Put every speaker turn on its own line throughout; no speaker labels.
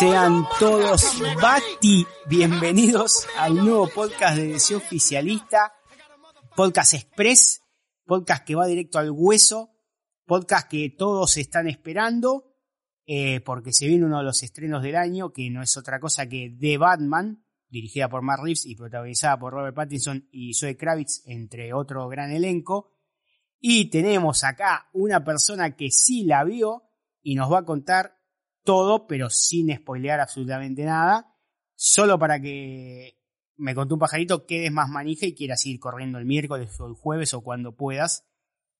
Sean todos Bati bienvenidos al nuevo podcast de Deseo Oficialista, Podcast Express, podcast que va directo al hueso, podcast que todos están esperando, eh, porque se viene uno de los estrenos del año, que no es otra cosa que The Batman, dirigida por Matt Reeves y protagonizada por Robert Pattinson y Zoe Kravitz, entre otro gran elenco. Y tenemos acá una persona que sí la vio y nos va a contar todo, pero sin spoilear absolutamente nada, solo para que me contó un pajarito quedes más manija y quieras ir corriendo el miércoles o el jueves o cuando puedas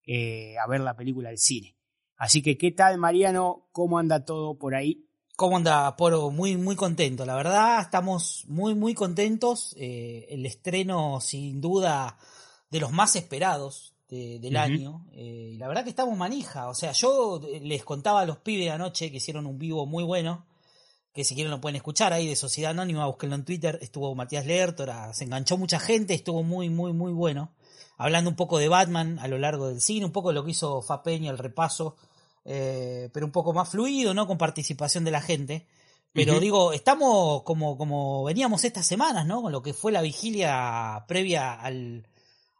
eh, a ver la película del cine. Así que, ¿qué tal, Mariano? ¿Cómo anda todo por ahí?
¿Cómo anda, Poro? Muy, muy contento. La verdad, estamos muy, muy contentos. Eh, el estreno, sin duda, de los más esperados de, del año. Eh, y la verdad que estamos manija. O sea, yo eh, les contaba a los pibes anoche que hicieron un vivo muy bueno. Que si quieren lo pueden escuchar ahí de Sociedad Anónima, búsquenlo en Twitter. Estuvo Matías Lertora, se enganchó mucha gente, estuvo muy, muy, muy bueno. Hablando un poco de Batman a lo largo del cine, un poco de lo que hizo Fa Peña, el repaso, eh, pero un poco más fluido, ¿no? Con participación de la gente. Pero digo, estamos como, como veníamos estas semanas, ¿no? Con lo que fue la vigilia previa al,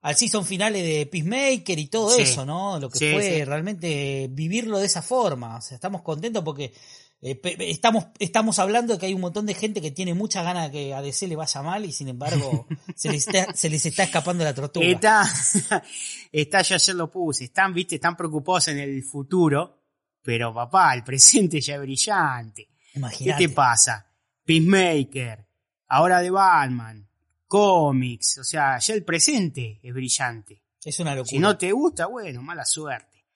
al season finale de Peacemaker y todo
Sí.
eso, ¿no? Lo que
Sí,
fue
sí.
realmente vivirlo de esa forma. O sea, estamos contentos porque eh, estamos, estamos hablando de que hay un montón de gente que tiene muchas ganas de que a DC le vaya mal y sin embargo se, les está, se les está escapando la tortuga.
Está, está, yo ayer lo puse, están, viste, están preocupados en el futuro, pero papá, el presente ya es brillante. ¿Qué
Imagínate.
te pasa? Peacemaker, ahora de Batman, cómics, o sea, ya el presente es brillante.
Es una locura.
Si no te gusta, bueno, mala suerte.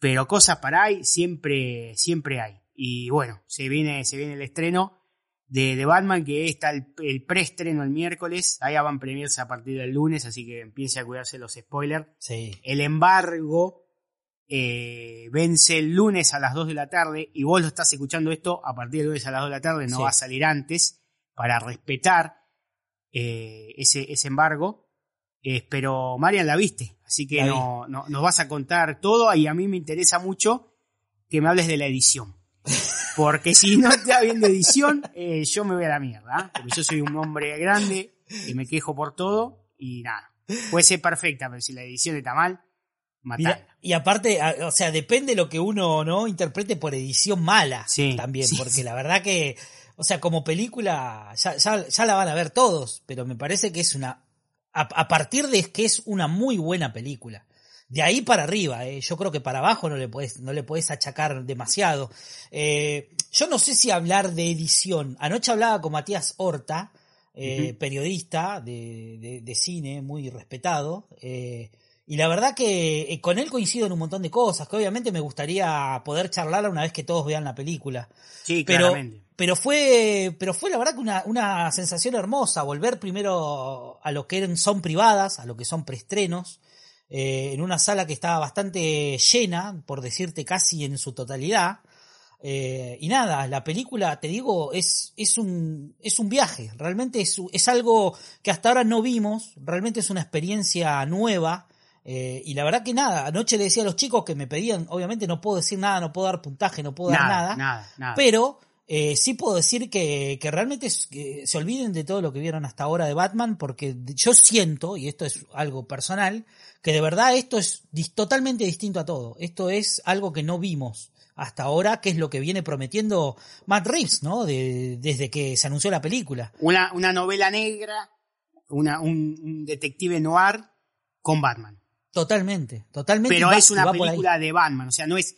Pero cosas para ahí siempre, siempre hay. Y bueno, se viene, se viene el estreno de, de Batman, que está el, el preestreno el miércoles. Ahí van premierse a partir del lunes, así que empiece a cuidarse los spoilers.
Sí.
El embargo eh, vence el lunes a las 2 de la tarde y vos lo estás escuchando esto a partir del lunes a las 2 de la tarde, no
Sí.
va a salir antes para respetar eh, ese, ese embargo. Eh, pero Marian la viste, así que no, no- nos vas a contar todo y a mí me interesa mucho que me hables de la edición. Porque si no te va bien de edición, eh, yo me voy a la mierda. ¿eh? Porque yo soy un hombre grande y me quejo por todo y nada. Puede ser perfecta, pero si la edición está mal,
Mira, y aparte, o sea, depende lo que uno no interprete por edición mala
Sí,
también,
sí,
porque
sí.
la verdad que, o sea, como película ya, ya, ya la van a ver todos, pero me parece que es una, a, a partir de que es una muy buena película. De ahí para arriba, eh, yo creo que para abajo no le puedes, no le puedes achacar demasiado. Eh, yo no sé si hablar de edición. Anoche hablaba con Matías Horta, eh, periodista de, de- de cine, muy respetado. eh, y la verdad que eh, con él coincido en un montón de cosas, que obviamente me gustaría poder charlar una vez que todos vean la película.
Sí,
Pero,
claramente.
pero fue, pero fue la verdad que una, una sensación hermosa, volver primero a lo que eran, son privadas, a lo que son preestrenos, eh, en una sala que estaba bastante llena, por decirte casi en su totalidad. Eh, y nada, la película, te digo, es, es un, es un viaje, realmente es, es algo que hasta ahora no vimos, realmente es una experiencia nueva. Eh, y la verdad que nada, anoche le decía a los chicos que me pedían, obviamente no puedo decir nada, no puedo dar puntaje, no puedo dar
Nada,
nada,
nada, nada.
pero eh, sí puedo decir que, que realmente que se olviden de todo lo que vieron hasta ahora de Batman, porque yo siento, y esto es algo personal, que de verdad esto es dis- totalmente distinto a todo. Esto es algo que no vimos hasta ahora, que es lo que viene prometiendo Matt Reeves, ¿no? De- desde que se anunció la película.
Una, una novela negra, una, un, un detective noir con Batman.
Totalmente, totalmente.
Pero
va-
es una película de Batman, o sea, no es.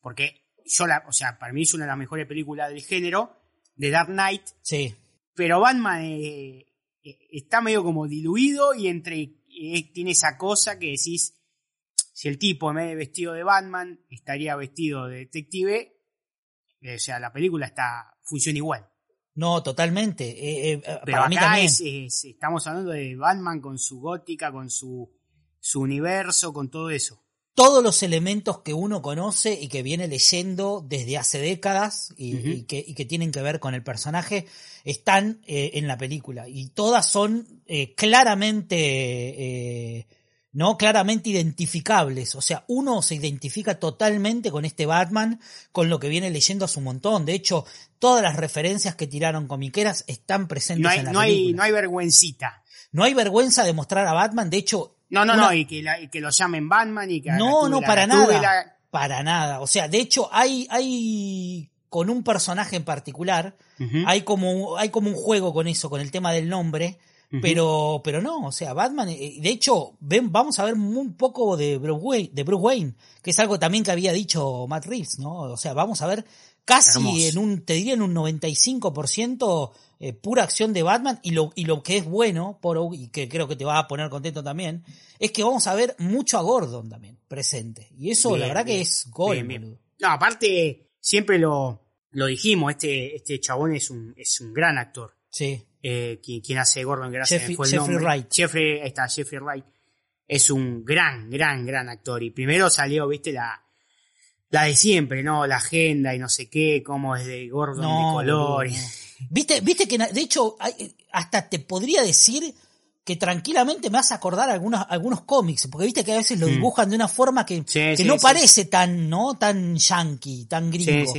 Porque yo la. O sea, para mí es una de las mejores películas del género, de Dark Knight,
Sí,
pero Batman eh, eh, está medio como diluido y entre eh, tiene esa cosa que decís, si el tipo en vez de vestido de Batman estaría vestido de detective, eh, o sea, la película está funciona igual.
No, totalmente.
Pero
para mí también.
es- es- estamos hablando de Batman con su gótica, con su, su universo, con todo eso.
todos los elementos que uno conoce y que viene leyendo desde hace décadas y, que, y que tienen que ver con el personaje están eh, en la película. Y todas son eh, claramente eh, no claramente identificables. O sea uno se identifica totalmente con este Batman con lo que viene leyendo hace un montón. De hecho todas las referencias que tiraron comiqueras están presentes
No hay,
en la
no hay,
película.
no hay vergüencita.
no hay vergüenza de mostrar a Batman. De hecho
No, no,
una-
no, y que, la- y que lo llamen Batman y que
no, no, para nada. Para nada. O sea, de hecho, hay, hay con un personaje en particular, hay como, hay como un juego con eso, con el tema del nombre. Pero, pero no, o sea, Batman, eh, de hecho, ven, vamos a ver un poco de Bruce, Wayne, de Bruce Wayne, que es algo también que había dicho Matt Reeves, ¿no? O sea, vamos a ver casi
Hermoso.
en un, te diría en un 95% eh, pura acción de Batman y lo, y lo que es bueno, por, y que creo que te va a poner contento también, es que vamos a ver mucho a Gordon también presente. Y eso
Bien,
la verdad
bien.
que es gol,
Bien. No, aparte, siempre lo, lo dijimos, este, este chabón es un, es un gran actor.
Sí.
Eh, quien, quien hace Gordon, gracias,
Jeffrey-
fue el
Jeffrey
nombre.
Wright.
Jeffrey, ahí está, Jeffrey Wright. Es un gran, gran, gran actor. Y primero salió, viste, la, la de siempre, ¿no? La agenda y no sé qué, cómo es de Gordon
No,
de color.
no. Viste, viste que de hecho hasta te podría decir que tranquilamente me hace acordar algunos, algunos cómics, porque viste que a veces lo
Mm.
dibujan de una forma que,
Sí,
que
sí,
no
sí.
parece tan, ¿no? tan yankee, tan gringo.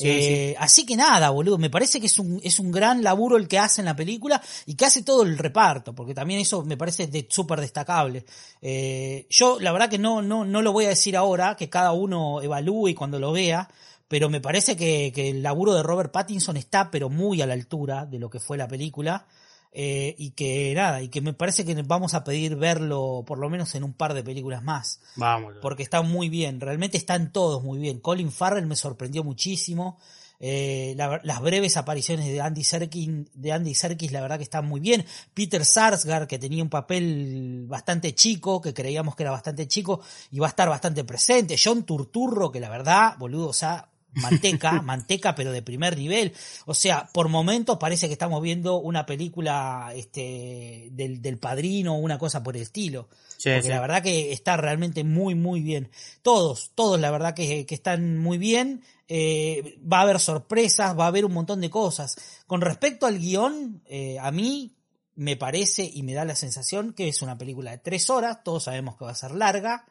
Eh, Así que nada, boludo, me parece que es un, es un gran laburo el que hace en la película y que hace todo el reparto, porque también eso me parece de, súper destacable. Eh, yo la verdad que no, no, no lo voy a decir ahora, que cada uno evalúe cuando lo vea, pero me parece que, que el laburo de Robert Pattinson está pero muy a la altura de lo que fue la película. Eh, y que nada, y que me parece que vamos a pedir verlo por lo menos en un par de películas más
Vamos.
porque está muy bien, realmente están todos muy bien. Colin Farrell me sorprendió muchísimo. Eh, la- las breves apariciones de Andy Serkis, de Andy Serkis, la verdad que están muy bien. Peter Sarsgaard, que tenía un papel bastante chico, que creíamos que era bastante chico, y va a estar bastante presente. John Turturro, que la verdad, boludo, o sea, manteca, manteca, pero de primer nivel. O sea, por momentos parece que estamos viendo una película este, del, del padrino o una cosa por el estilo.
Sí,
Porque
sí.
la verdad que está realmente muy, muy bien. Todos, todos la verdad que, que están muy bien. Eh, va a haber sorpresas, va a haber un montón de cosas. Con respecto al guion, eh, a mí me parece y me da la sensación que es una película de tres horas. Todos sabemos que va a ser larga.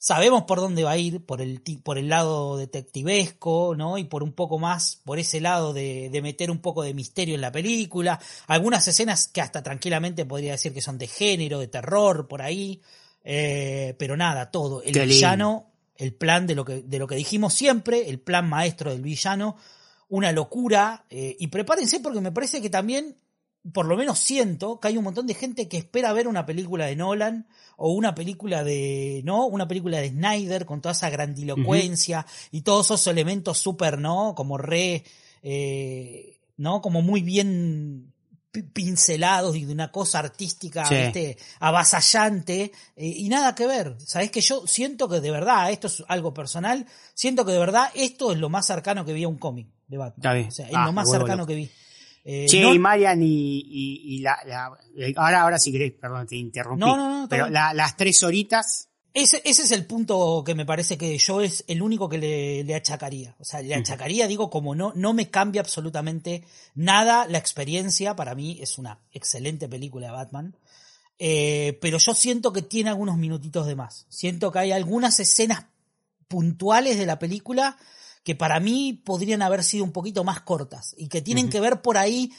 Sabemos por dónde va a ir, por el, por el lado detectivesco, ¿no? Y por un poco más, por ese lado de, de meter un poco de misterio en la película. Algunas escenas que hasta tranquilamente podría decir que son de género, de terror, por ahí. Eh, pero nada, todo. El
Qué lindo.
villano, el plan de lo que, de lo que dijimos siempre, el plan maestro del villano, una locura. eh, y prepárense porque me parece que también, por lo menos siento, que hay un montón de gente que espera ver una película de Nolan o una película de, ¿no? Una película de Snyder con toda esa grandilocuencia y todos esos elementos súper, ¿no? Como re, eh, ¿no? Como muy bien pi- pincelados y de una cosa artística,
Sí.
¿viste? avasallante eh, y nada que ver. Sabes que yo siento que de verdad, esto es algo personal, siento que de verdad esto es lo más cercano que vi a un cómic de Batman. O sea, es
Ah,
lo más cercano que vi. Eh,
Che,
no-
y Marian y, y, y la, la- ahora, ahora si querés, perdón, te interrumpí.
No, no, no,
pero la- las tres horitas,
Ese, ese es el punto que me parece que yo es el único que le, le achacaría. O sea, le achacaría, digo, como no, no me cambia absolutamente nada la experiencia. Para mí es una excelente película de Batman. Eh, pero yo siento que tiene algunos minutitos de más. Siento que hay algunas escenas puntuales de la película que para mí podrían haber sido un poquito más cortas y que tienen que ver por ahí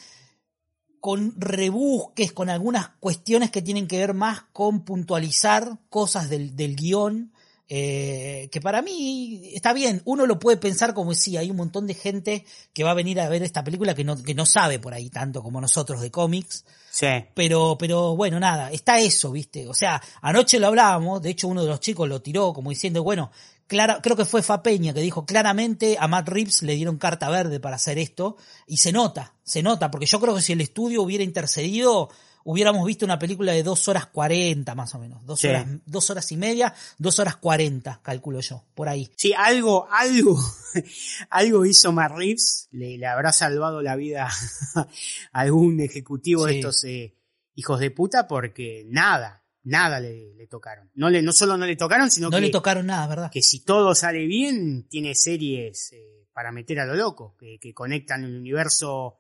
con rebusques, con algunas cuestiones que tienen que ver más con puntualizar cosas del, del guion, eh, que para mí está bien, uno lo puede pensar como si hay un montón de gente que va a venir a ver esta película que no, que no sabe por ahí tanto como nosotros de cómics,
sí.
pero, pero bueno, nada, está eso, ¿viste? O sea, anoche lo hablábamos, de hecho uno de los chicos lo tiró como diciendo, bueno, clara, creo que fue Fa Peña que dijo claramente a Matt Reeves le dieron carta verde para hacer esto, y se nota, se nota, porque yo creo que si el estudio hubiera intercedido, hubiéramos visto una película de dos horas cuarenta más o menos. Dos,
Sí.
horas, dos horas y media, dos horas cuarenta, calculo yo, por ahí.
Sí, algo, algo, algo hizo Matt Reeves, le, le habrá salvado la vida a algún ejecutivo de estos eh, hijos de puta porque nada, nada le, le tocaron. No, le, no solo no le tocaron, sino
No
que,
le tocaron nada, ¿verdad?
que si todo sale bien, tiene series eh, para meter a lo loco, que, que conectan el universo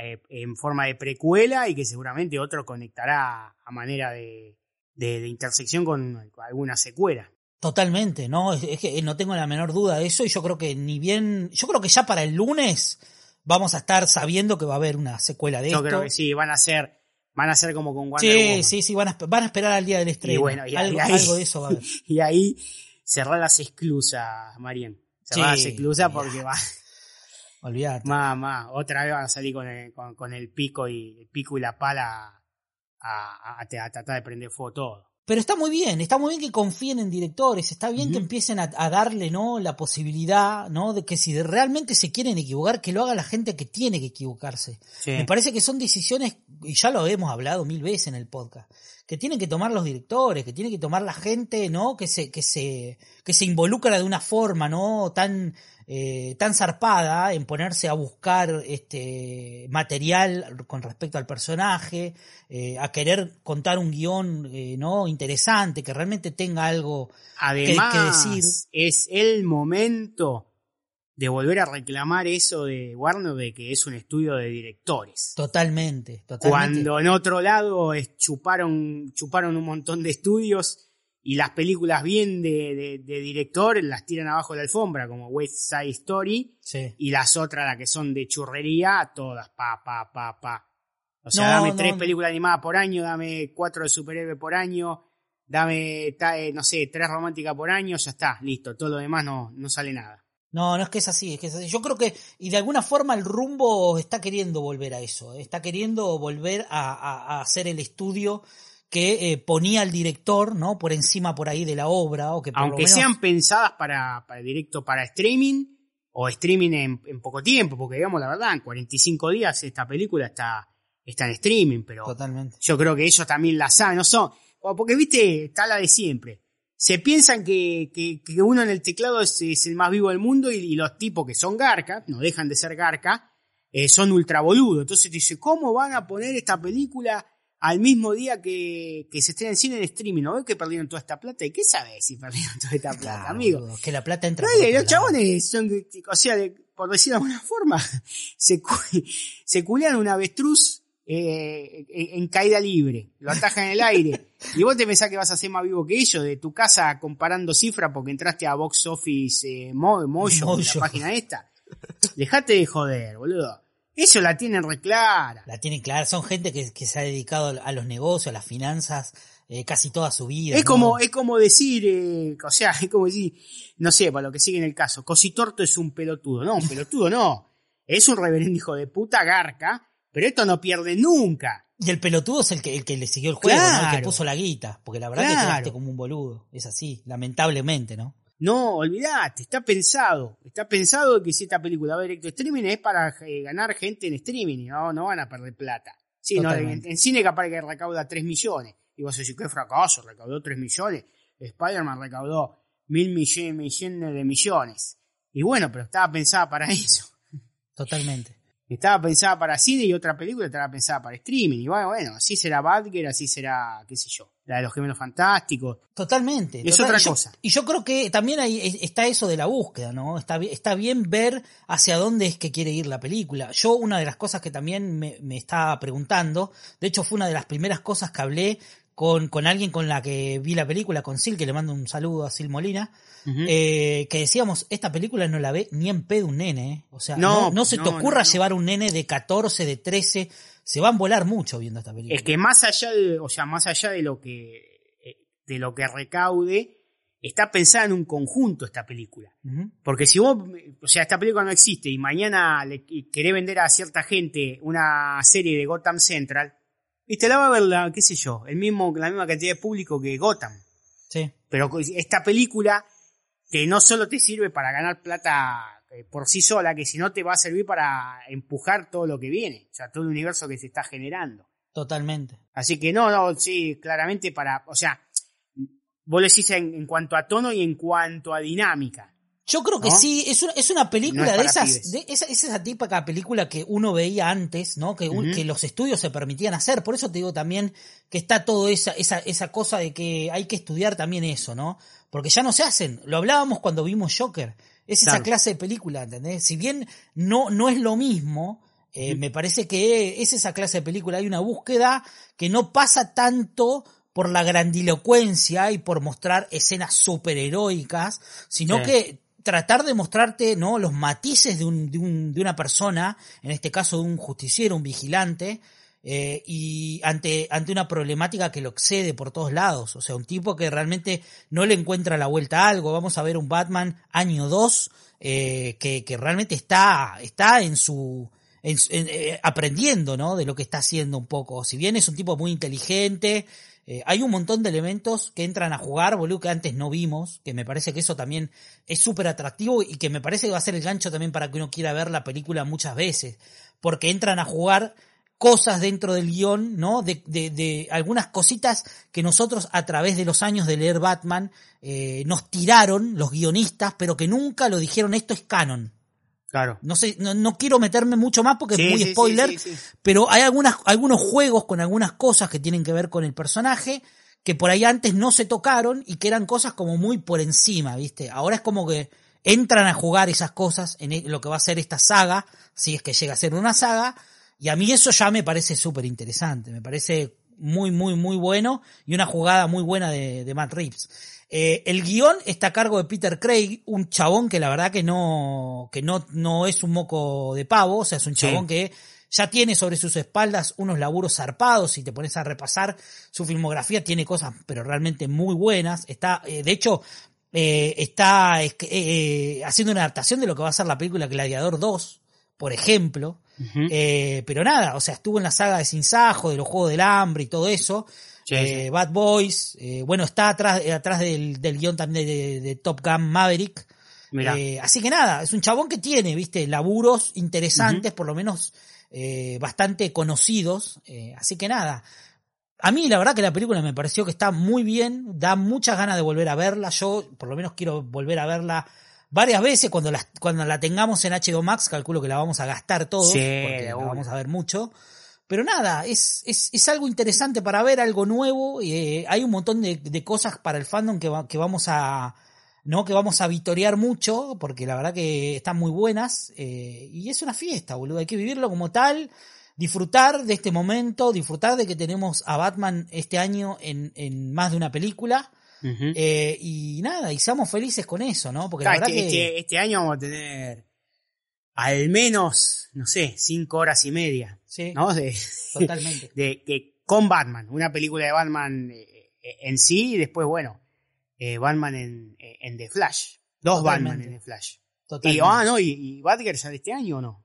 eh, en forma de precuela y que seguramente otro conectará a manera de, de- de intersección con alguna secuela.
Totalmente, ¿no? Es, es que no tengo la menor duda de eso y yo creo que ni bien, yo creo que ya para el lunes vamos a estar sabiendo que va a haber una secuela de
Yo
esto.
creo que sí, van a ser, van a ser como con Wonder
Sí,
Woman.
sí, sí, van a, van a esperar al día del estreno.
bueno, y
algo,
ahí-
algo de eso va a haber.
Y ahí cerrar las exclusas, Marian. Cerrar
Sí,
las exclusas
ya.
porque va,
Olvídate.
más, más, otra vez van a salir con el, con, con el pico y el pico y la pala a, a- a- a tratar de prender fuego todo.
Pero está muy bien, está muy bien que confíen en directores, está bien que empiecen a, a darle, ¿no? La posibilidad, ¿no? De que si realmente se quieren equivocar, que lo haga la gente que tiene que equivocarse.
Sí.
Me parece que son decisiones, y ya lo hemos hablado mil veces en el podcast, que tienen que tomar los directores, que tiene que tomar la gente, ¿no? Que se, que se, que se involucra de una forma, ¿no? Tan, eh, tan zarpada en ponerse a buscar este material con respecto al personaje, eh, a querer contar un guion, eh, ¿no? Interesante, que realmente tenga algo
Además,
que decir.
es el momento de volver a reclamar eso de Warner de que es un estudio de directores.
totalmente, totalmente.
Cuando en otro lado es- chuparon, chuparon un montón de estudios y las películas bien de, de, de director las tiran abajo de la alfombra, como West Side Story,
Sí.
y las otras, las que son de churrería, todas pa, pa, pa, pa. O sea,
No,
dame
no,
tres
no.
películas animadas por año, dame cuatro de superhéroe por año, dame, ta- eh, no sé, tres románticas por año, ya está, listo. Todo lo demás no, no sale nada.
No, no es que es así, es que es así. Yo creo que, y de alguna forma el rumbo está queriendo volver a eso, ¿eh? está queriendo volver a, a- a hacer el estudio que eh, ponía al director, ¿no? Por encima por ahí de la obra, o que por lo
Aunque
menos-
sean pensadas para, para directo para streaming o streaming en, en poco tiempo, porque digamos la verdad, en 45 días esta película está, está en streaming, pero
Totalmente.
yo creo que ellos también la saben, no son, porque viste, está la de siempre. Se piensan que, que, que uno en el teclado es, es el más vivo del mundo y, y los tipos que son garca, no dejan de ser garca, eh, son ultra boludos. Entonces te dice, ¿cómo van a poner esta película al mismo día que, que se estrena en cine en streaming? ¿No ves que perdieron toda esta plata? ¿Y qué sabes si perdieron toda esta plata,
Claro,
amigo?
que la plata entra.
Dale, los chabones son, o sea, por decirlo de alguna forma, se, se culean un avestruz eh, en, caída libre, lo atajan en el aire. Y vos te pensás que vas a ser más vivo que ellos, de tu casa comparando cifras porque entraste a Box Office eh, Mo- Mojo,
Mojo.
la página esta. Dejate de joder, boludo. Eso la tienen reclara.
La tienen clara, son gente que, que se ha dedicado a los negocios, a las finanzas, eh, casi toda su vida.
Es
¿no?
como, es como decir, eh, o sea, es como decir, no sé, para lo que sigue en el caso, Cositorto es un pelotudo. No, un pelotudo no. Es un reverendo hijo de puta garca, pero esto no pierde nunca.
Y el pelotudo es el que, el que le siguió el juego, ¿no? El que puso la guita. Porque la verdad que
Claro.
quedaste como un boludo. Es así, lamentablemente, ¿no?
No, olvidate, está pensado. Está pensado que si esta película va directo a streaming es para eh, ganar gente en streaming, no, no van a perder plata. Sí, no, en, en cine capaz que recauda 3 millones. Y vos decís, qué fracaso, recaudó 3 millones. Spider-Man recaudó mil millones, millones de millones. Y bueno, pero estaba pensada para eso.
Totalmente.
Estaba pensada para cine y otra película estaba pensada para streaming. Y bueno, bueno, así será Badger, así será, qué sé yo, la de los gemelos fantásticos.
Totalmente.
Es
Total-
otra
y yo-
cosa.
Y yo creo que también ahí es- está eso de la búsqueda, ¿no? Está, está bien ver hacia dónde es que quiere ir la película. Yo una de las cosas que también me, me estaba preguntando, de hecho fue una de las primeras cosas que hablé con, con alguien con la que vi la película, con Sil, que le mando un saludo a Sil Molina, eh, que decíamos, esta película no la ve ni en pedo un nene, ¿eh? O sea,
No,
no, no se te ocurra
no, no.
llevar un nene de 14, de 13, se van a volar mucho viendo esta película.
Es que más allá de, o sea, más allá de lo que, eh, de lo que recaude, está pensada en un conjunto esta película. Porque si vos, o sea, esta película no existe y mañana le querés vender a cierta gente una serie de Gotham Central, y te la va a ver la, qué sé yo, el mismo, la misma cantidad de público que Gotham.
Sí.
Pero esta película que no solo te sirve para ganar plata eh, por sí sola, que sino te va a servir para empujar todo lo que viene, o sea, todo el universo que se está generando.
Totalmente.
Así que no, no, sí, claramente para, o sea, vos lo decís en, en cuanto a tono y en cuanto a dinámica.
Yo creo que
¿No?
sí, es una, es una película
No es
de esas, de esa, es esa típica película que uno veía antes, ¿no? Que, que los estudios se permitían hacer. Por eso te digo también que está todo esa, esa, esa cosa de que hay que estudiar también eso, ¿no? Porque ya no se hacen. Lo hablábamos cuando vimos Joker. Es esa clase de película, ¿entendés? Si bien no, no es lo mismo, eh, me parece que es esa clase de película. Hay una búsqueda que no pasa tanto por la grandilocuencia y por mostrar escenas superheroicas, sino
Sí.
que tratar de mostrarte no los matices de, un, de, un- de una persona, en este caso de un justiciero, un vigilante, eh, y ante, ante una problemática que lo excede por todos lados. O sea, un tipo que realmente no le encuentra la vuelta a algo. Vamos a ver un Batman año 2 eh, que, que realmente está, está en su... eh, aprendiendo, ¿no? De lo que está haciendo un poco. Si bien es un tipo muy inteligente, eh, hay un montón de elementos que entran a jugar, boludo, que antes no vimos, que me parece que eso también es súper atractivo y que me parece que va a ser el gancho también para que uno quiera ver la película muchas veces, porque entran a jugar cosas dentro del guion, ¿no? De, de, de algunas cositas que nosotros a través de los años de leer Batman eh, nos tiraron los guionistas, pero que nunca lo dijeron esto es canon.
Claro.
No sé, no, no quiero meterme mucho más porque
Sí,
es muy
sí,
spoiler,
sí,
pero hay algunas, algunos juegos con algunas cosas que tienen que ver con el personaje que por ahí antes no se tocaron y que eran cosas como muy por encima, ¿viste? Ahora es como que entran a jugar esas cosas en e- lo que va a ser esta saga, si es que llega a ser una saga, y a mí eso ya me parece súper interesante, me parece muy, muy, muy bueno y una jugada muy buena de, de Matt Reeves. Eh, el guion está a cargo de Peter Craig, un chabón que la verdad que no, que no, no es un moco de pavo, o sea, es un
Sí.
chabón que ya tiene sobre sus espaldas unos laburos zarpados, si te pones a repasar su filmografía, tiene cosas, pero realmente muy buenas. Está, eh, de hecho, eh, está es que, eh, haciendo una adaptación de lo que va a ser la película Gladiador 2, por ejemplo. Eh, pero nada, o sea, estuvo en la saga de Sin Sajo, de los Juegos del Hambre y todo eso.
Sí,
Eh,
sí.
Bad Boys, eh, bueno, está atrás, eh, atrás del, del guion también de, Top Gun Maverick. Eh, así que nada, es un chabón que tiene, viste, laburos interesantes, por lo menos eh, bastante conocidos. eh, así que nada. A mí la verdad que la película me pareció que está muy bien, da muchas ganas de volver a verla. Yo por lo menos quiero volver a verla varias veces cuando la, cuando la tengamos en HBO Max, calculo que la vamos a gastar todos,
Sí,
porque la vamos a ver mucho. Pero nada, es, es, es algo interesante para ver, algo nuevo. eh, hay un montón de, de cosas para el fandom que, va- que vamos a, ¿no? Que vamos a vitorear mucho, porque la verdad que están muy buenas. eh, y es una fiesta, boludo. Hay que vivirlo como tal, disfrutar de este momento, disfrutar de que tenemos a Batman este año en, en más de una película. Eh, y nada, y seamos felices con eso, ¿no? Porque la verdad
este,
que.
este- este año vamos a tener al menos, no sé, cinco horas y media,
Sí,
¿no? De,
totalmente.
de, que con Batman, una película de Batman eh, eh, en sí y después, bueno, eh, Batman en, en The Flash. Dos
Totalmente.
Batman en The Flash. Y,
totalmente.
ah, no, y, y Batgirl sale este año o no?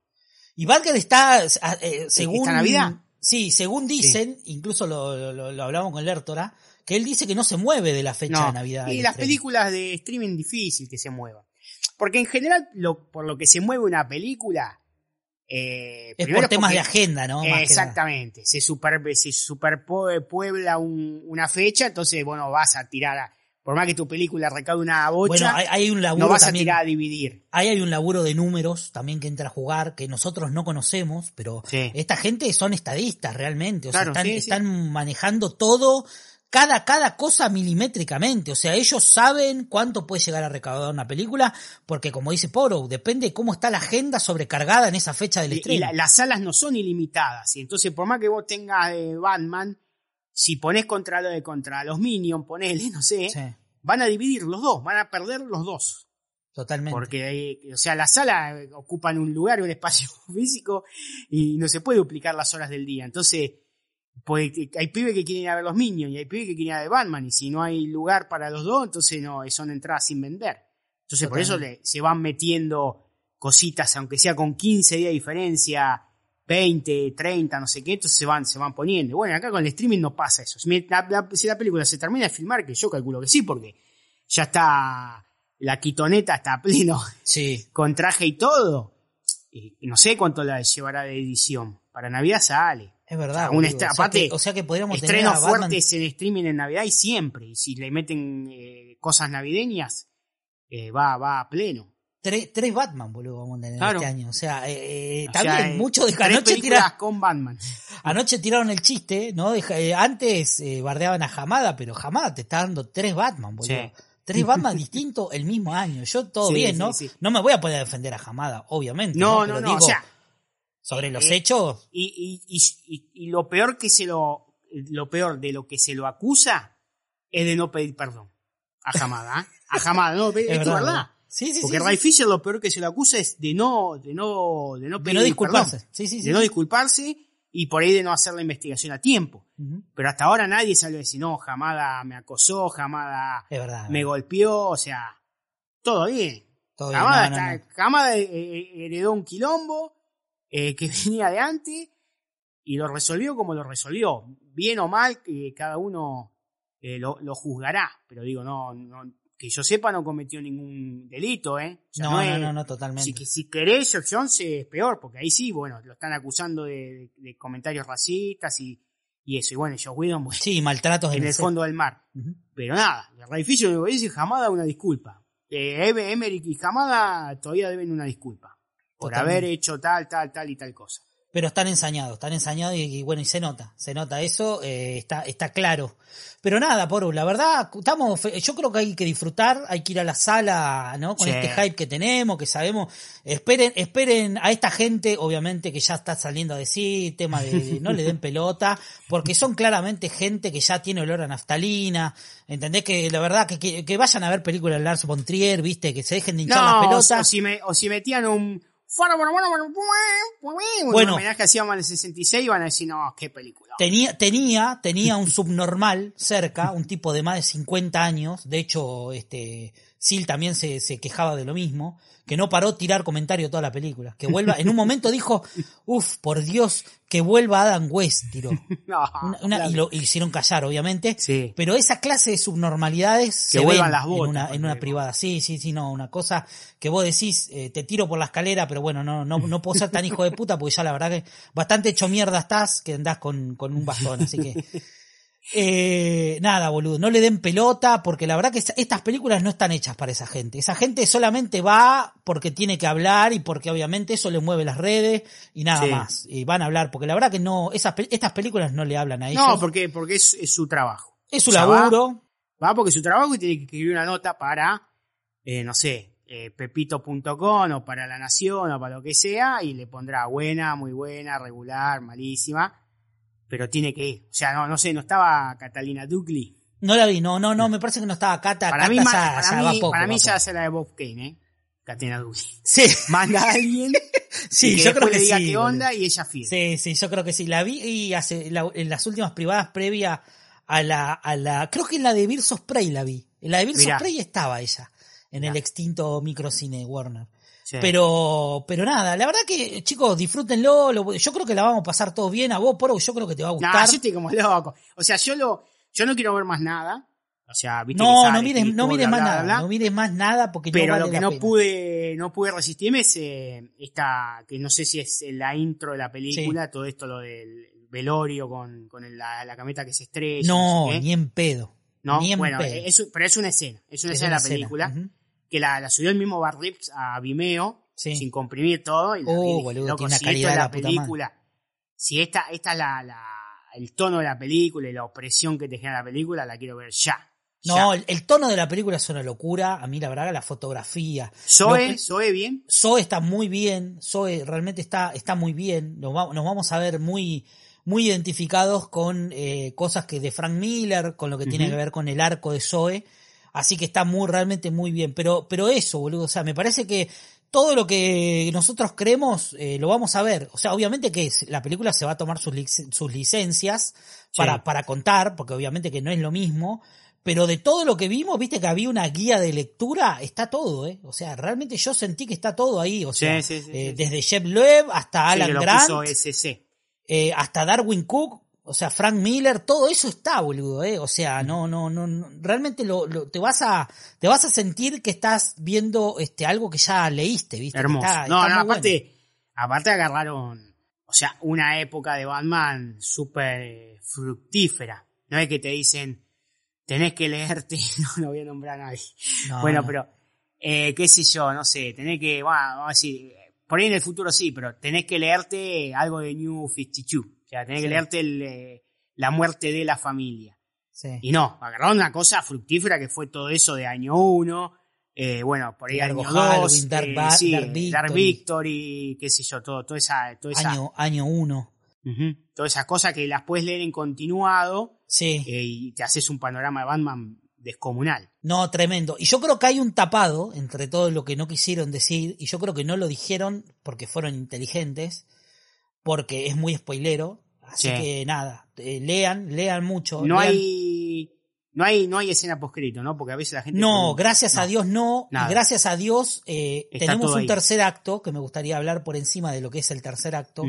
Y Batgirl está, eh, según...
¿Esta Navidad?
Sí, según dicen, incluso lo, lo, lo hablamos con Lertora, que él dice que no se mueve de la fecha
No.
de Navidad.
Y las
estreno.
películas de streaming difícil que se muevan. Porque en general, lo, por lo que se mueve una película, eh,
Es por temas
porque-
de agenda, ¿no? Más.
Exactamente, se, super, se superpuebla un- una fecha, entonces, bueno, vas a tirar, a- por más que tu película recaude una
Bueno,
bocha,
hay, hay un laburo
no vas a tirar a dividir.
Ahí hay un laburo de números también que entra a jugar, que nosotros no conocemos, pero
Sí.
esta gente son estadistas realmente, o sea,
Claro,
están,
sí, sí.
están manejando todo, cada, cada cosa milimétricamente, o sea, ellos saben cuánto puede llegar a recaudar una película, porque como dice Poro, depende de cómo está la agenda sobrecargada en esa fecha del
Y, y
estreno.
la- las salas no son ilimitadas, y entonces por más que vos tengas eh, Batman, si ponés contra, lo de- contra los Minions, ponele, no sé,
Sí,
van a dividir los dos, van a perder los dos.
totalmente.
Porque, eh, o sea, las salas eh, ocupan un lugar, un espacio físico y no se puede duplicar las horas del día. Entonces, pues, hay pibes que quieren ir a ver los Minions y hay pibes que quieren ir a ver Batman y si no hay lugar para los dos, entonces no, son entradas sin vender. Entonces, por eso
Totalmente.
le, se van metiendo cositas, aunque sea con 15 días de diferencia, 20, 30, no sé qué, entonces se van, se van poniendo. Bueno, acá con el streaming no pasa eso. Si, la, la- si la película se termina de filmar, que yo calculo que sí, porque ya está, la quitoneta está a pleno
Sí,
con traje y todo. Y no sé cuánto la llevará de edición. Para Navidad sale.
Es verdad.
un
o, sea
aparte,
que, o sea que podríamos tener
Estrenos
Batman-
fuertes en streaming en Navidad y siempre. Y si le meten eh, cosas navideñas, eh, va, va a pleno.
Tres, tres Batman, boludo, vamos a tener
Claro.
este año. O sea, eh, eh,
O sea,
también
eh,
mucho de anoche,
películas
tira-
con Batman.
anoche tiraron el chiste, ¿no? De- antes bardeaban a Hamada, pero Hamada te está dando tres Batman, boludo.
Sí.
Tres Batman distintos el mismo año. Yo todo
Sí,
bien, ¿no?
sí.
No me voy a poder defender a Hamada, obviamente.
No, no, no.
digo,
o sea,
sobre los
eh,
hechos,
y, y, y, y- lo peor que se lo, lo peor de lo que se lo acusa es de no pedir perdón. A Hamada, ¿eh? A Hamada, no, es,
es
verdad.
verdad. Sí, sí,
Porque
sí.
Ray. Fisher lo peor que se lo acusa es de no, de no, de no
De
pedir
no disculparse.
perdón,
Sí, sí, sí.
de no disculparse y por ahí de no hacer la investigación a tiempo. Pero hasta ahora nadie salió a decir, no, Hamada me acosó, Hamada
Es verdad.
me golpeó, o sea, todo bien.
Todo bien,
Hamada,
no, no,
está-
no.
Hamada, eh, eh, heredó un quilombo eh, que venía de antes y lo resolvió como lo resolvió. Bien o mal, que cada uno eh, lo, lo juzgará. Pero digo, no, no, que yo sepa, no cometió ningún delito, ¿eh? O sea,
No, no,
es-
no, no, totalmente.
Si, si querés, Jones es peor, porque ahí sí, bueno, lo están acusando de, de comentarios racistas y, y eso. Y bueno, Josh Whedon, bueno,
Sí, maltratos
en el fondo del mar. Pero nada, Ray Fisher lo que dice Hamada una disculpa. Eh, Em- Emmerich y Hamada todavía deben una disculpa. Por
Totalmente.
haber hecho tal, tal, tal y tal cosa.
Pero están ensañados, están ensañados y, y bueno, y se nota, se nota eso, eh, está, está claro. Pero nada, Poru, la verdad, estamos, yo creo que hay que disfrutar, hay que ir a la sala, ¿no? Con
Sí.
este hype que tenemos, que sabemos. Esperen, esperen a esta gente, obviamente, que ya está saliendo a decir, tema de, de no le den pelota, porque son claramente gente que ya tiene olor a naftalina, ¿entendés? Que la verdad, que, que, que vayan a ver películas de Lars von Trier, ¿viste? Que se dejen de hinchar las
No,
pelotas.
o si me, o si metían un...
Bueno.
homenaje a Seaman el 66 iban a decir, no, qué película.
Tenía, tenía, tenía un subnormal cerca, un tipo de más de 50 años. De hecho, este, Sil también se, se quejaba de lo mismo, que no paró tirar comentario toda la película. Que vuelva, en un momento dijo, uff, por Dios, que vuelva Adam West, tiró.
No,
Una- una-
claro.
y lo hicieron callar, obviamente.
Sí.
Pero esa clase de subnormalidades se
vuelvan
ven
las
en
botas,
una, en una privada. Sí, sí, sí, no, una cosa que vos decís, eh, te tiro por la escalera, pero bueno, no, no, no puedo ser tan hijo de puta porque ya la verdad que bastante hecho mierda estás que andás con, con un bastón, así que. Eh, nada, boludo, no le den pelota porque la verdad que esta- estas películas no están hechas para esa gente. Esa gente solamente va porque tiene que hablar y porque obviamente eso le mueve las redes y nada
Sí.
más. Y van a hablar porque la verdad que no, esas, estas películas no le hablan a ellos.
No, porque, porque es, es su trabajo.
es su
o sea, va-
laburo.
Va porque es su trabajo y tiene que escribir una nota para, eh, no sé, eh, pepito.com o para La Nación o para lo que sea y le pondrá buena, muy buena, regular, malísima, pero tiene que ir. O sea, no, no sé, no estaba Catalina Duckley.
No la vi, no, no, no, me parece que no estaba Cata.
Para
Cata
mí,
ya- ya
para
va
mí,
poco,
para
va
mí ya será de Bob Kane, ¿eh? Catalina Duckley.
Sí,
Manda a alguien
sí,
y que
yo creo que
le diga
sí.
qué
boludo.
onda y ella firma.
Sí, sí, yo creo que sí. La vi y hace la- en las últimas privadas previa a la, a la, creo que en la de Birds of Prey la vi. En la de of Prey estaba ella, en el extinto microcine Warner.
Sí.
Pero, pero nada, la verdad que, chicos, disfrútenlo. lo- yo creo que la vamos a pasar todos bien. A vos, Poro, yo creo que te va a
No,
gustar.
yo estoy como loco. O sea, yo lo, yo no quiero ver más nada. O sea, viste que
No,
sale
no mires, no mires
bla,
más
bla,
nada.
bla.
No mires más nada porque
Pero
no vale
lo que no
pena.
pude, no pude resistirme es eh, esta, que no sé si es la intro de la película, todo esto lo del velorio con, con el- la, la camioneta que se estrella.
No,
sé
ni en pedo.
¿No?
ni en
bueno,
pedo.
es- pero es una escena, es una
Es
escena de la película. Que la, la subió el mismo Bar Rips a Vimeo,
Sí.
sin comprimir todo, y la
Oh, boludo,
loco,
tiene una
si
calidad
esto es la película, si esta, esta es la, la, el tono de la película y la opresión que te genera la película, la quiero ver ya.
No, el, el tono de la película es una locura. A mí, la verdad, la fotografía.
Zoe, Zoe bien.
Zoe está muy bien, Zoe realmente está, está muy bien, nos, va- nos vamos a ver muy, muy identificados con eh, cosas que de Frank Miller, con lo que tiene que ver con el arco de Zoe, así que está muy, realmente muy bien, pero, pero eso, boludo, o sea, me parece que todo lo que nosotros creemos eh, lo vamos a ver, o sea, obviamente que la película se va a tomar sus, lic- sus licencias para,
Sí.
para contar, porque obviamente que no es lo mismo, pero de todo lo que vimos, viste que había una guía de lectura, está todo, ¿eh? O sea, realmente yo sentí que está todo ahí, o sea,
sí, sí,
eh,
sí.
desde Jeb Loeb hasta Alan Grant, eh, hasta Darwin Cook, o sea, Frank Miller, todo eso está, boludo, ¿eh? O sea, no, no, no, no, realmente lo, lo- te vas a, te vas a sentir que estás viendo este algo que ya leíste, viste.
Hermoso.
Está-
no,
está
no, aparte, aparte agarraron o sea, una época de Batman súper fructífera. No es que te dicen, tenés que leerte, no, no voy a nombrar a nadie.
No,
bueno,
no.
pero, eh, qué sé yo, no sé, tenés que, bueno, vamos a decir, por ahí en el futuro sí, pero tenés que leerte algo de New 52. O sea, tenés
Sí.
que leerte el, eh, la muerte de la familia.
Sí.
Y no, agarraron una cosa fructífera que fue todo eso de año 1. Eh, bueno, por ahí
Largo
año
Halloween,
2.
Dark
eh, sí,
Dark
Dark
Victory.
Qué sé yo, todo, toda esa, toda esa,
Año, año uno.
Ujú. todas esas cosas que las puedes leer en continuado
Sí.
eh, y te haces un panorama de Batman descomunal.
No, tremendo. Y yo creo que hay un tapado entre todo lo que no quisieron decir, y yo creo que no lo dijeron porque fueron inteligentes, porque es muy spoilero. Así
Sí.
que nada, eh, lean, lean mucho.
No
lean-
hay, no hay, no hay escena poscrito, ¿no? Porque a veces la gente.
No,
pregunta.
gracias
No.
a Dios no.
nada.
Gracias a Dios eh, tenemos un
ahí.
tercer acto, que me gustaría hablar por encima de lo que es el tercer acto.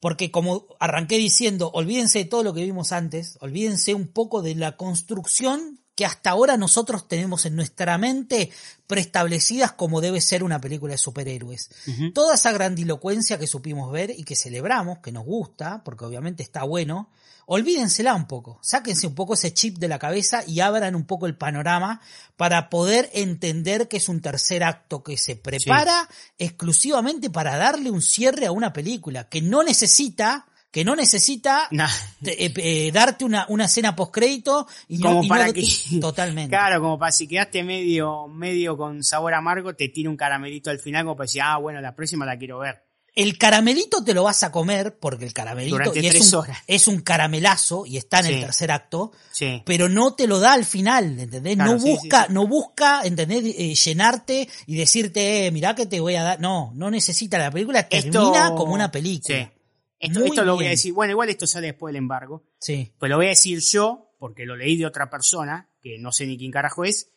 Porque como arranqué diciendo, olvídense de todo lo que vimos antes, olvídense un poco de la construcción que hasta ahora nosotros tenemos en nuestra mente preestablecidas como debe ser una película de superhéroes. Toda esa grandilocuencia que supimos ver y que celebramos, que nos gusta, porque obviamente está bueno, olvídensela un poco, sáquense un poco ese chip de la cabeza y abran un poco el panorama para poder entender que es un tercer acto que se prepara exclusivamente para darle un cierre a una película, que no necesita, que no necesita
Nah.
te- eh, eh, darte una, una escena postcrédito y no,
Como
y
para
no-
que-
totalmente.
Claro, como para si quedaste medio, medio con sabor amargo, te tira un caramelito al final, como para decir, ah, bueno, la próxima la quiero ver.
El caramelito te lo vas a comer porque el caramelito
Durante
y es, un,
horas.
es un caramelazo y está en el tercer acto,
Sí.
pero no te lo da al final, ¿entendés?
Claro,
no
sí,
busca, no busca, ¿entendés? Eh, llenarte y decirte, eh, mirá que te voy a dar. No, no necesita. La película termina
Esto-
como una película.
Esto, esto lo voy a decir, bueno, igual esto sale después del embargo,
Sí.
pues lo voy a decir yo, porque lo leí de otra persona, que no sé ni quién carajo es,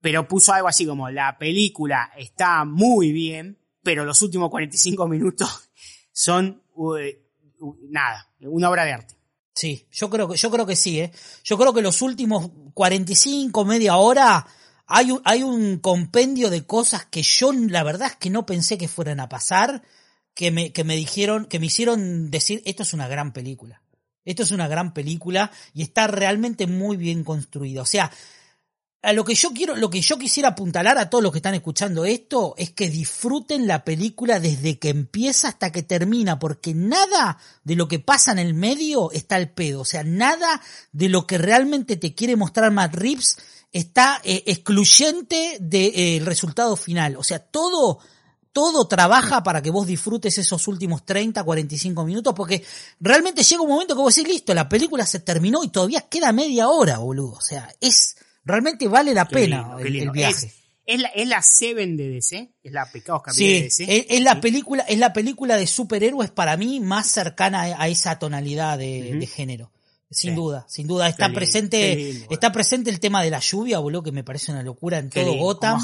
pero puso algo así como, la película está muy bien, pero los últimos 45 minutos son, uh, uh, nada, una obra de arte.
Sí, yo creo que, yo creo que sí, ¿eh? Yo creo que los últimos 45, media hora, hay un, hay un compendio de cosas que yo, la verdad es que no pensé que fueran a pasar, que me, que me dijeron, que me hicieron decir, esto es una gran película. Esto es una gran película y está realmente muy bien construida. O sea, a lo que yo quiero, lo que yo quisiera apuntalar a todos los que están escuchando esto es que disfruten la película desde que empieza hasta que termina, porque nada de lo que pasa en el medio está al pedo. O sea, nada de lo que realmente te quiere mostrar Matt Reeves está eh, excluyente del resultado final. O sea, todo, todo trabaja para que vos disfrutes esos últimos 30, 45 minutos, porque realmente llega un momento que vos decís, listo, la película se terminó y todavía queda media hora, boludo. O sea, es, realmente vale la
Qué
pena
lindo,
el, viaje.
Es, es la, es la Seven de DC, es la Pecados Capitales
Sí,
de DC.
es, es la
Sí.
película, es la película de superhéroes para mí más cercana a, a esa tonalidad de, género. Sin
Sí.
duda, sin duda. Está
lindo,
presente,
lindo,
está presente el tema de la lluvia, boludo, que me parece una locura en todo Gotham.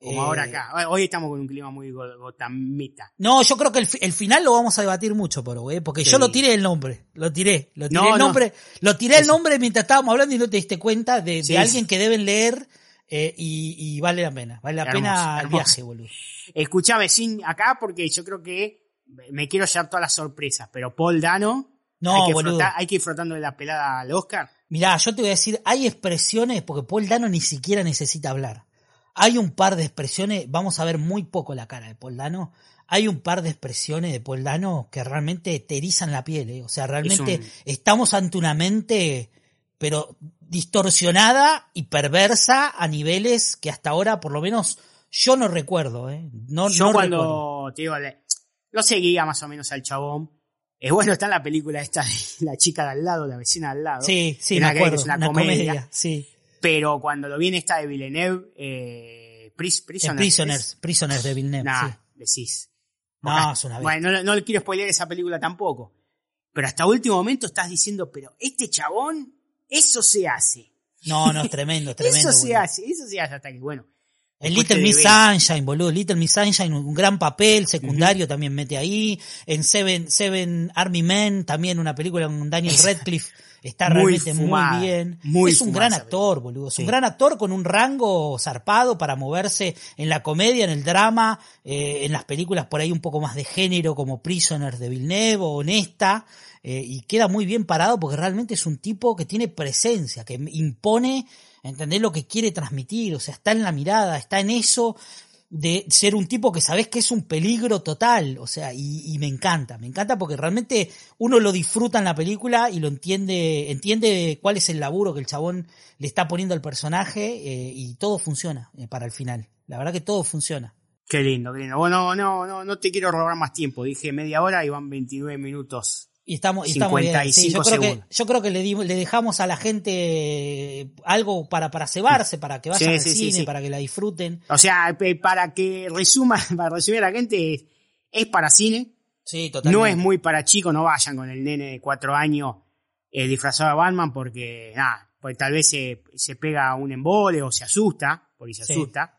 Como
Eh,
ahora acá. Hoy- estamos con un clima muy go- gotamita.
No, yo creo que el, el final lo vamos a debatir mucho, pero eh, porque yo lo tiré el nombre, lo tiré, lo tiré
No,
el
no.
nombre, lo tiré el nombre mientras estábamos hablando y no te diste cuenta de, de alguien que deben leer eh, y, y vale la pena, vale la
Hermoso,
pena el
hermoso.
viaje, boludo.
Escúchame, sin acá, porque yo creo que me quiero llevar todas las sorpresas, pero Paul Dano.
No,
hay que,
boludo.
frotar- hay que ir frotándole la pelada al Oscar.
Mirá, yo te voy a decir, hay expresiones, porque Paul Dano ni siquiera necesita hablar. Hay un par de expresiones, vamos a ver muy poco la cara de Paul Dano. Hay un par de expresiones de Paul Dano que realmente te erizan la piel, ¿eh? O sea, realmente
un-
estamos ante una mente, pero distorsionada y perversa a niveles que hasta ahora, por lo menos, yo no recuerdo, ¿eh? No,
Yo
no
cuando,
recuerdo.
te digo, lo seguía más o menos al chabón. Es bueno, está en la película esta de la chica de al lado, la vecina de al lado.
Sí, sí, me
que
acuerdo.
es una
una
comedia.
comedia, sí.
Pero cuando lo vi en esta de Villeneuve, eh, Pris- Prisoners.
Prisoners, Prisoners de Villeneuve,
Nah,
sí.
decís.
No, es una.
Bueno, no, no le quiero spoilear esa película tampoco. Pero hasta último momento estás diciendo, pero este chabón, eso se hace.
No, no, es tremendo, es tremendo.
eso se hace, eso se hace hasta que, bueno,
En
Después
Little Miss. Sunshine, boludo. Little Miss Sunshine, un gran papel secundario también mete ahí. En Seven, Seven Army Men, también una película con Daniel Radcliffe. Está
Muy
realmente
fumada,
muy bien.
muy
es un
fumada
gran actor, boludo. Es
Sí.
un gran actor con un rango zarpado para moverse en la comedia, en el drama, eh, en las películas por ahí un poco más de género como Prisoners de Villeneuve o Honesta. eh, y queda muy bien parado porque realmente es un tipo que tiene presencia, que impone entender lo que quiere transmitir, o sea, está en la mirada, está en eso de ser un tipo que sabes que es un peligro total, o sea, y, me encanta, me encanta porque realmente uno lo disfruta en la película y lo entiende, entiende cuál es el laburo que el chabón le está poniendo al personaje eh, y todo funciona eh, para el final. La verdad que todo funciona.
Qué lindo, qué lindo. Bueno, no, no, no te quiero robar más tiempo. Dije media hora y van 29 minutos.
Y estamos, y estamos bien. Sí,
55
yo creo que, yo creo que le, di- le dejamos a la gente algo para, para cebarse, para que vayan
Sí,
al
sí,
cine, para que la disfruten.
O sea, pe- para que resuma, para resumir a la gente, es, para cine.
Sí,
No es muy para chicos, no vayan con el nene de cuatro años eh, disfrazado de Batman porque, nada, pues tal vez se, se pega un embole o se asusta, porque se asusta.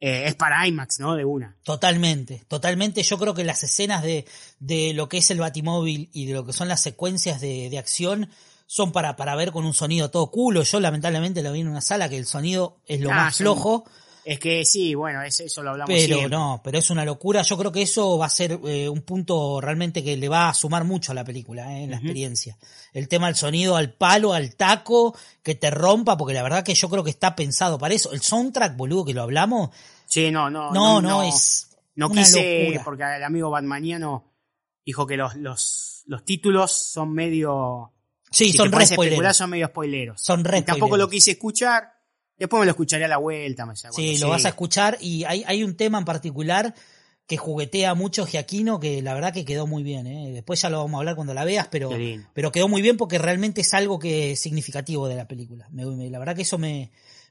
Eh, es para IMAX, ¿no? De una.
Totalmente, totalmente. Yo creo que las escenas de, de lo que es el Batimóvil y de lo que son las secuencias de, de acción son para, para ver con un sonido todo culo. Yo lamentablemente lo vi en una sala que el sonido es lo
Ah,
más flojo,
Es que sí, bueno, es- eso lo hablamos
pero
siempre.
no, pero es una locura. Yo creo que eso va a ser eh, un punto realmente que le va a sumar mucho a la película, eh, en la experiencia. El tema del sonido al palo, al taco, que te rompa, porque la verdad que yo creo que está pensado para eso. El soundtrack, boludo, que lo hablamos,
Sí, no, no.
no, no, es
No
una
quise,
locura.
porque el amigo batmaniano dijo que los, los, los títulos son medio...
Sí,
si
son re
son medio spoileros.
Son re
tampoco lo quise escuchar. Después me lo escucharé a la vuelta. decía,
Sí, lo vas a escuchar y hay, hay un tema en particular que juguetea mucho Giaquino que la verdad que quedó muy bien. ¿eh? Después ya lo vamos a hablar cuando la veas, pero, pero quedó muy bien porque realmente es algo que es significativo de la película. Me- me- la verdad que eso me,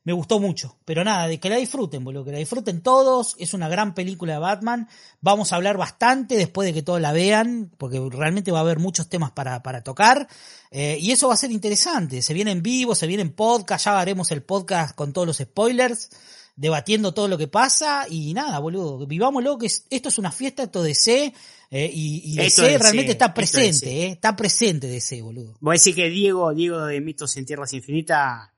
me gustó mucho. Pero nada, de que la disfruten, boludo, que la disfruten todos. Es una gran película de Batman. Vamos a hablar bastante después de que todos la vean, porque realmente va a haber muchos temas para, para tocar. Eh, y eso va a ser interesante. Se viene en vivo, se viene en podcast, ya haremos el podcast con todos los spoilers, debatiendo todo lo que pasa. Y nada, boludo, vivámoslo, que es- esto es una fiesta, esto DC. eh, y, y
Esto
DC
es
realmente está
es
presente, eh, está presente DC, boludo.
Voy a decir que Diego, Diego de Mitos en Tierras Infinitas,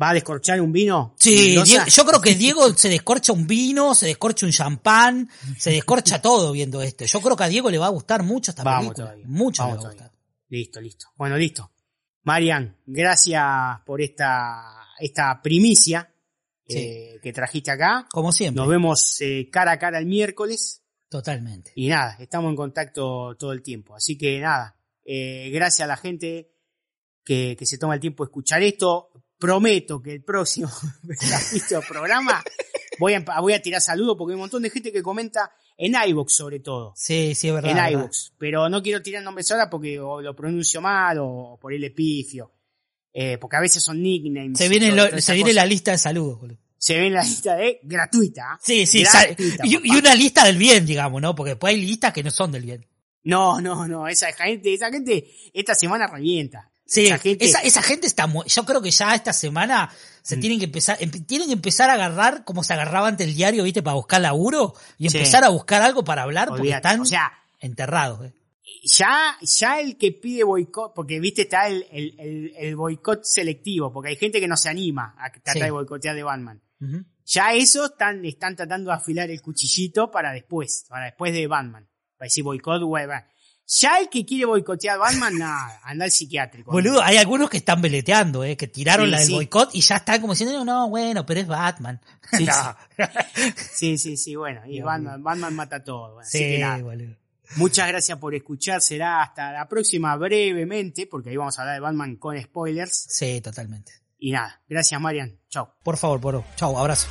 va a descorchar un vino.
Sí, yo creo que Diego se descorcha un vino, se descorcha un champán, se descorcha todo viendo esto. Yo creo que a Diego le va a gustar mucho esta
Vamos
película.
todavía,
Mucho
vamos
le va a gustar.
Listo, listo. Bueno, listo. Marian, gracias por esta, esta primicia
Sí.
eh, que trajiste acá.
Como siempre.
Nos vemos eh, cara a cara el miércoles.
Totalmente.
Y nada, estamos en contacto todo el tiempo. Así que nada, eh, gracias a la gente que, que se toma el tiempo de escuchar esto. Prometo que el próximo capítulo programa voy a, voy a tirar saludos porque hay un montón de gente que comenta en iVoox sobre todo.
Sí, sí, es verdad.
en iVoox. Pero no quiero tirar nombres ahora porque o lo pronuncio mal o por el epifio. Eh, porque a veces son nicknames.
Se viene, lo- se viene la lista de saludos, boludo.
Se ve en la lista de gratuita.
Sí, sí,
Gratuita,
y una lista del bien, digamos, ¿no? Porque después hay listas que no son del bien.
No, no, no, esa gente, esa gente esta semana revienta.
Sí,
esa gente,
esa, esa gente está mu- yo creo que ya esta semana se
Mm.
tienen que empezar, em- tienen que empezar a agarrar como se agarraba ante el diario, viste, para buscar laburo y
Sí.
empezar a buscar algo para hablar porque están
O sea,
enterrados. eh.
ya, ya el que pide boicot, porque viste, está el, el, el, el boicot selectivo, porque hay gente que no se anima a tratar
Sí.
de boicotear de Batman. Ya eso están, están tratando de afilar el cuchillito para después, para después de Batman. Para decir boicot, va. Ya el que quiere boicotear a Batman, nada, anda al psiquiátrico.
Boludo, hay algunos que están beleteando, eh, que tiraron
Sí,
la del
sí.
boicot y ya están como diciendo, no, no, bueno, pero es Batman.
Sí,
No.
Sí, sí, sí, bueno, y Batman, Batman mata todo. Así
Sí,
que nada.
boludo.
Muchas gracias por escuchar. Será hasta la próxima brevemente, porque ahí vamos a hablar de Batman con spoilers.
Sí, totalmente.
Y nada, gracias Marian. Chao.
Por favor, poro. Chau, abrazo.